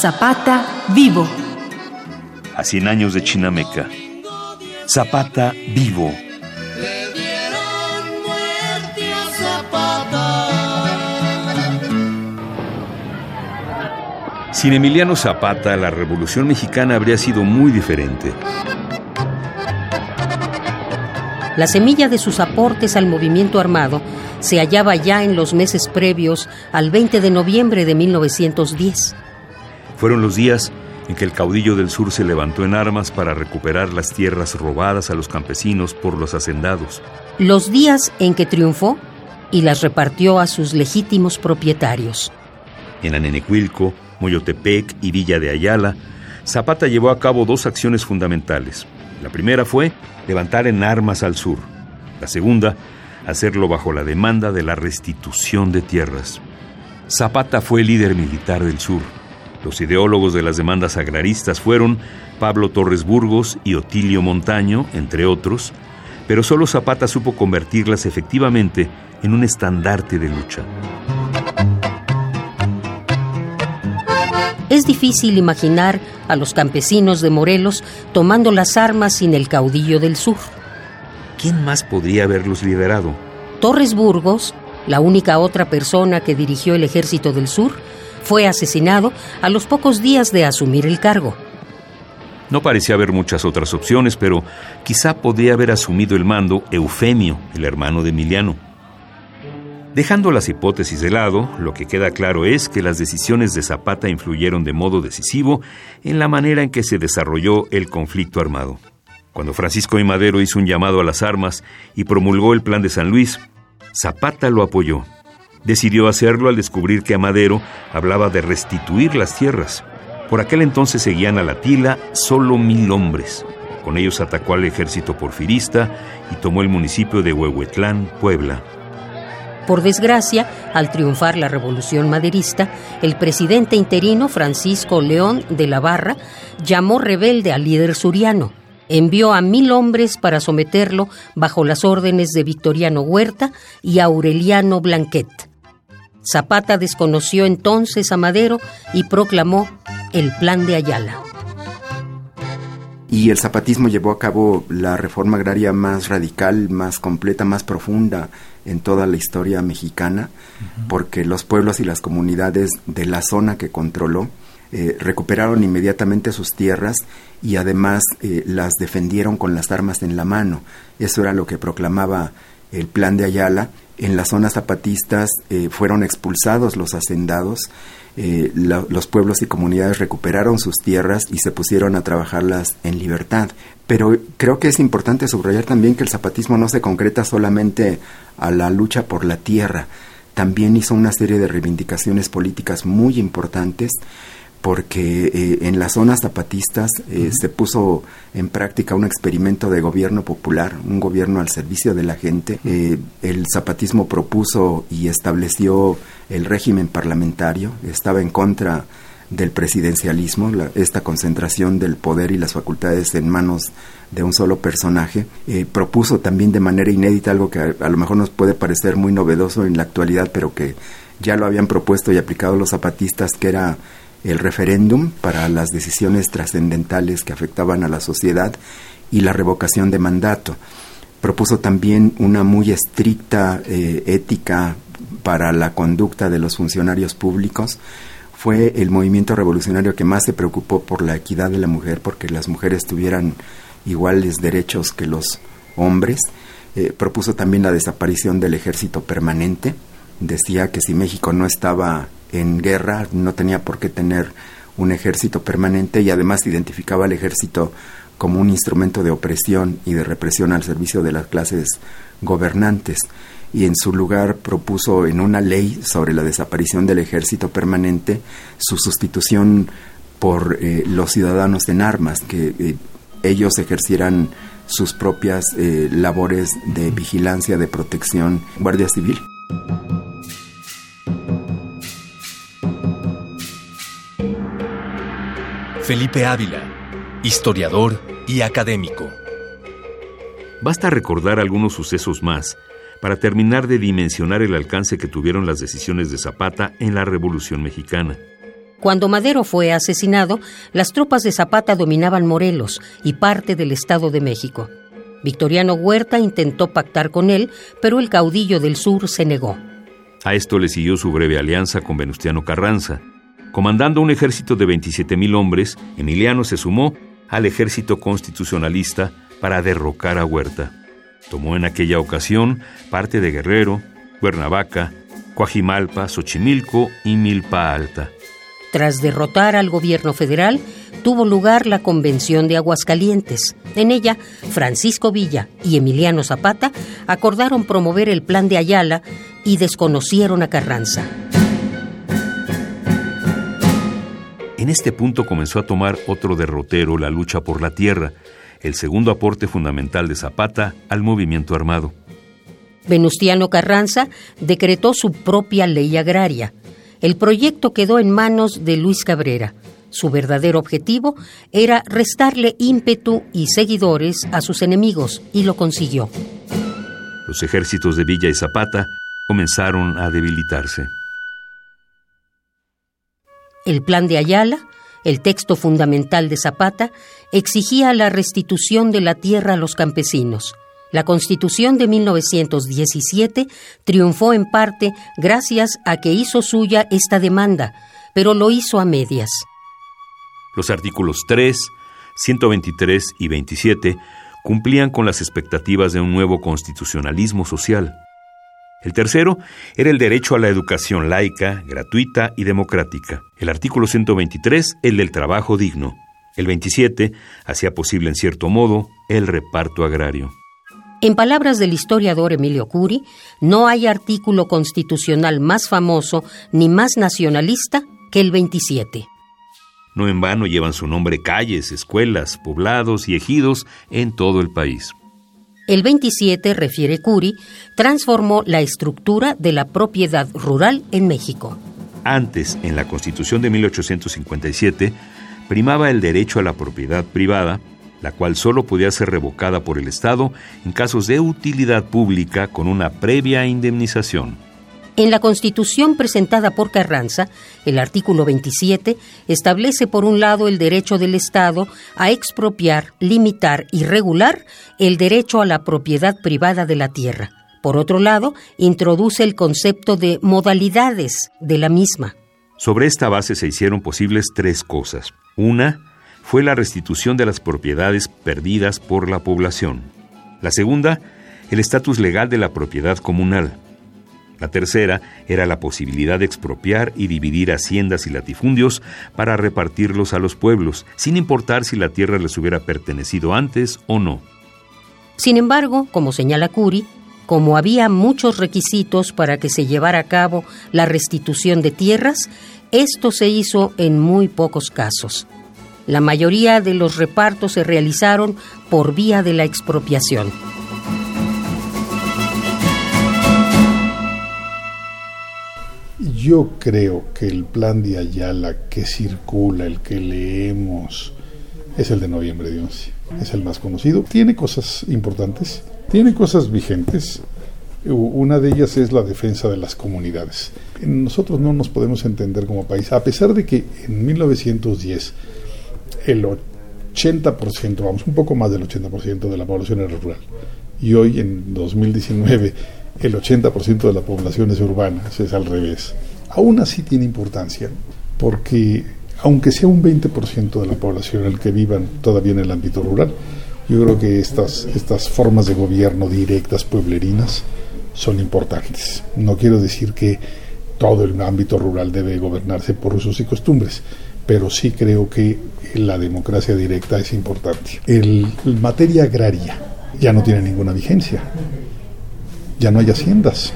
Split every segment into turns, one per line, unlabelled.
Zapata vivo.
A 100 años de Chinameca. Zapata vivo. Sin Emiliano Zapata, la Revolución Mexicana habría sido muy diferente.
La semilla de sus aportes al movimiento armado se hallaba ya en los meses previos al 20 de noviembre de 1910.
Fueron los días en que el caudillo del sur se levantó en armas para recuperar las tierras robadas a los campesinos por los hacendados.
Los días en que triunfó y las repartió a sus legítimos propietarios.
En Anenecuilco, Moyotepec y Villa de Ayala, Zapata llevó a cabo dos acciones fundamentales. La primera fue levantar en armas al sur. La segunda, hacerlo bajo la demanda de la restitución de tierras. Zapata fue líder militar del sur. Los ideólogos de las demandas agraristas fueron Pablo Torres Burgos y Otilio Montaño, entre otros, pero solo Zapata supo convertirlas efectivamente en un estandarte de lucha.
Es difícil imaginar a los campesinos de Morelos tomando las armas sin el caudillo del sur.
¿Quién más podría haberlos liderado?
Torres Burgos, la única otra persona que dirigió el ejército del sur, fue asesinado a los pocos días de asumir el cargo.
No parecía haber muchas otras opciones, pero quizá podría haber asumido el mando Eufemio, el hermano de Emiliano. Dejando las hipótesis de lado, lo que queda claro es que las decisiones de Zapata influyeron de modo decisivo en la manera en que se desarrolló el conflicto armado. Cuando Francisco I. Madero hizo un llamado a las armas y promulgó el Plan de San Luis, Zapata lo apoyó. Decidió hacerlo al descubrir que a Madero hablaba de restituir las tierras. Por aquel entonces seguían a la tila solo mil hombres. Con ellos atacó al ejército porfirista y tomó el municipio de Huehuetlán, Puebla.
Por desgracia, al triunfar la revolución maderista, el presidente interino Francisco León de la Barra llamó rebelde al líder suriano. Envió a mil hombres para someterlo bajo las órdenes de Victoriano Huerta y Aureliano Blanquet. Zapata desconoció entonces a Madero y proclamó el Plan de Ayala
y el zapatismo llevó a cabo la reforma agraria más radical, más completa, más profunda en toda la historia mexicana, porque los pueblos y las comunidades de la zona que controló eh, recuperaron inmediatamente sus tierras y además eh, las defendieron con las armas en la mano. Eso era lo que proclamaba el plan de Ayala. En las zonas zapatistas eh, fueron expulsados los hacendados eh, los pueblos y comunidades recuperaron sus tierras y se pusieron a trabajarlas en libertad. Pero creo que es importante subrayar también que el zapatismo no se concreta solamente a la lucha por la tierra, también hizo una serie de reivindicaciones políticas muy importantes porque eh, en las zonas zapatistas eh, se puso en práctica un experimento de gobierno popular, un gobierno al servicio de la gente. Eh, el zapatismo propuso y estableció el régimen parlamentario, estaba en contra del presidencialismo, esta concentración del poder y las facultades en manos de un solo personaje. propuso también de manera inédita algo que a, a lo mejor nos puede parecer muy novedoso en la actualidad, pero que ya lo habían propuesto y aplicado los zapatistas, que era el referéndum para las decisiones trascendentales que afectaban a la sociedad y la revocación de mandato. Propuso también una muy estricta eh, ética para la conducta de los funcionarios públicos. Fue el movimiento revolucionario que más se preocupó por la equidad de la mujer, porque las mujeres tuvieran iguales derechos que los hombres. Eh, propuso también la desaparición del ejército permanente. Decía que si México no estaba en guerra, no tenía por qué tener un ejército permanente y además identificaba al ejército como un instrumento de opresión y de represión al servicio de las clases gobernantes y en su lugar propuso en una ley sobre la desaparición del ejército permanente su sustitución por eh, los ciudadanos en armas, que eh, ellos ejercieran sus propias eh, labores de vigilancia, de protección, Guardia Civil.
Felipe Ávila, historiador y académico.
Basta recordar algunos sucesos más para terminar de dimensionar el alcance que tuvieron las decisiones de Zapata en la Revolución Mexicana.
Cuando Madero fue asesinado, las tropas de Zapata dominaban Morelos y parte del Estado de México. Victoriano Huerta intentó pactar con él, pero el caudillo del sur se negó.
A esto le siguió su breve alianza con Venustiano Carranza. Comandando un ejército de 27.000 hombres, Emiliano se sumó al ejército constitucionalista para derrocar a Huerta. Tomó en aquella ocasión parte de Guerrero, Cuernavaca, Coajimalpa, Xochimilco y Milpa Alta.
Tras derrotar al gobierno federal, tuvo lugar la Convención de Aguascalientes. En ella, Francisco Villa y Emiliano Zapata acordaron promover el plan de Ayala y desconocieron a Carranza.
En este punto comenzó a tomar otro derrotero la lucha por la tierra, el segundo aporte fundamental de Zapata al movimiento armado.
Venustiano Carranza decretó su propia ley agraria. El proyecto quedó en manos de Luis Cabrera. Su verdadero objetivo era restarle ímpetu y seguidores a sus enemigos, y lo consiguió.
Los ejércitos de Villa y Zapata comenzaron a debilitarse.
El plan de Ayala, el texto fundamental de Zapata, exigía la restitución de la tierra a los campesinos. La Constitución de 1917 triunfó en parte gracias a que hizo suya esta demanda, pero lo hizo a medias.
Los artículos 3, 123 y 27 cumplían con las expectativas de un nuevo constitucionalismo social. El tercero era el derecho a la educación laica, gratuita y democrática. El artículo 123, el del trabajo digno. El 27 hacía posible en cierto modo el reparto agrario.
En palabras del historiador Emilio Curi, no hay artículo constitucional más famoso ni más nacionalista que el 27.
No en vano llevan su nombre calles, escuelas, poblados y ejidos en todo el país.
El 27, refiere Curi, transformó la estructura de la propiedad rural en México.
Antes, en la Constitución de 1857, primaba el derecho a la propiedad privada la cual solo podía ser revocada por el Estado en casos de utilidad pública con una previa indemnización.
En la Constitución presentada por Carranza, el artículo 27 establece por un lado el derecho del Estado a expropiar, limitar y regular el derecho a la propiedad privada de la tierra. Por otro lado, introduce el concepto de modalidades de la misma.
Sobre esta base se hicieron posibles tres cosas. Una, fue la restitución de las propiedades perdidas por la población. La segunda, el estatus legal de la propiedad comunal. La tercera era la posibilidad de expropiar y dividir haciendas y latifundios para repartirlos a los pueblos, sin importar si la tierra les hubiera pertenecido antes o no.
Sin embargo, como señala Curi, como había muchos requisitos para que se llevara a cabo la restitución de tierras, esto se hizo en muy pocos casos. La mayoría de los repartos se realizaron por vía de la expropiación.
Yo creo que el plan de Ayala que circula, el que leemos, es el de noviembre de 11. Es el más conocido. Tiene cosas importantes, tiene cosas vigentes. Una de ellas es la defensa de las comunidades. Nosotros no nos podemos entender como país, a pesar de que en 1910 el 80%, vamos, un poco más del 80% de la población era rural. Y hoy, en 2019, el 80% de la población es urbana, es al revés. Aún así tiene importancia, porque aunque sea un 20% de la población el que vivan todavía en el ámbito rural, yo creo que estas, estas formas de gobierno directas, pueblerinas, son importantes. No quiero decir que todo el ámbito rural debe gobernarse por usos y costumbres, pero sí creo que la democracia directa es importante. El, materia agraria ya no tiene ninguna vigencia. Ya no hay haciendas.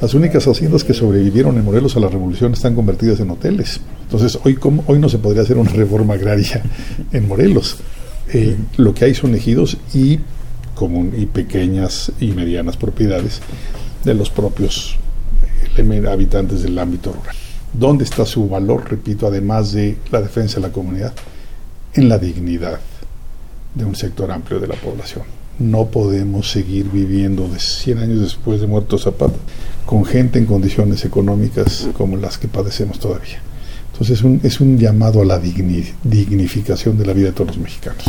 Las únicas haciendas que sobrevivieron en Morelos a la revolución están convertidas en hoteles. Entonces, hoy, hoy no se podría hacer una reforma agraria en Morelos. Eh, lo que hay son ejidos y, y pequeñas y medianas propiedades de los propios eh, habitantes del ámbito rural. ¿Dónde está su valor, repito, además de la defensa de la comunidad? En la dignidad de un sector amplio de la población. No podemos seguir viviendo de 100 años después de muerto Zapata con gente en condiciones económicas como las que padecemos todavía. Entonces es un, es un llamado a la dignificación de la vida de todos los mexicanos.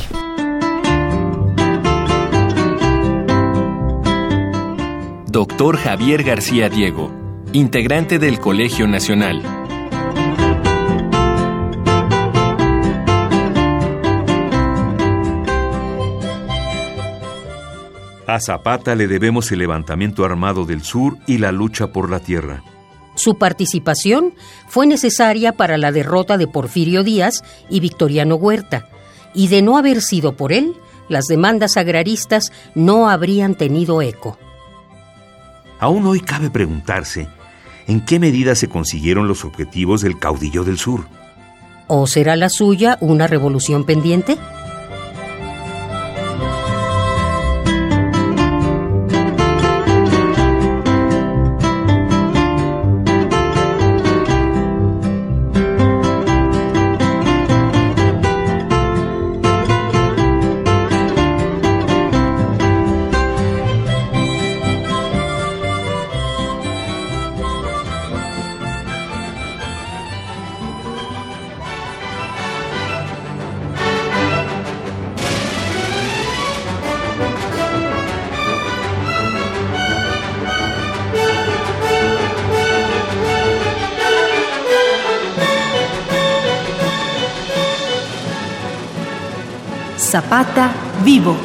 Doctor Javier García Diego, integrante del Colegio Nacional.
A Zapata le debemos el levantamiento armado del sur y la lucha por la tierra.
Su participación fue necesaria para la derrota de Porfirio Díaz y Victoriano Huerta, y de no haber sido por él, las demandas agraristas no habrían tenido eco.
Aún hoy cabe preguntarse en qué medida se consiguieron los objetivos del caudillo del sur.
¿O será la suya una revolución pendiente?
Zapata vivo.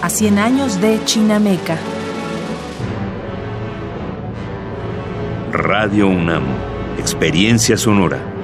A 100 años de Chinameca.
Radio UNAM. Experiencia sonora.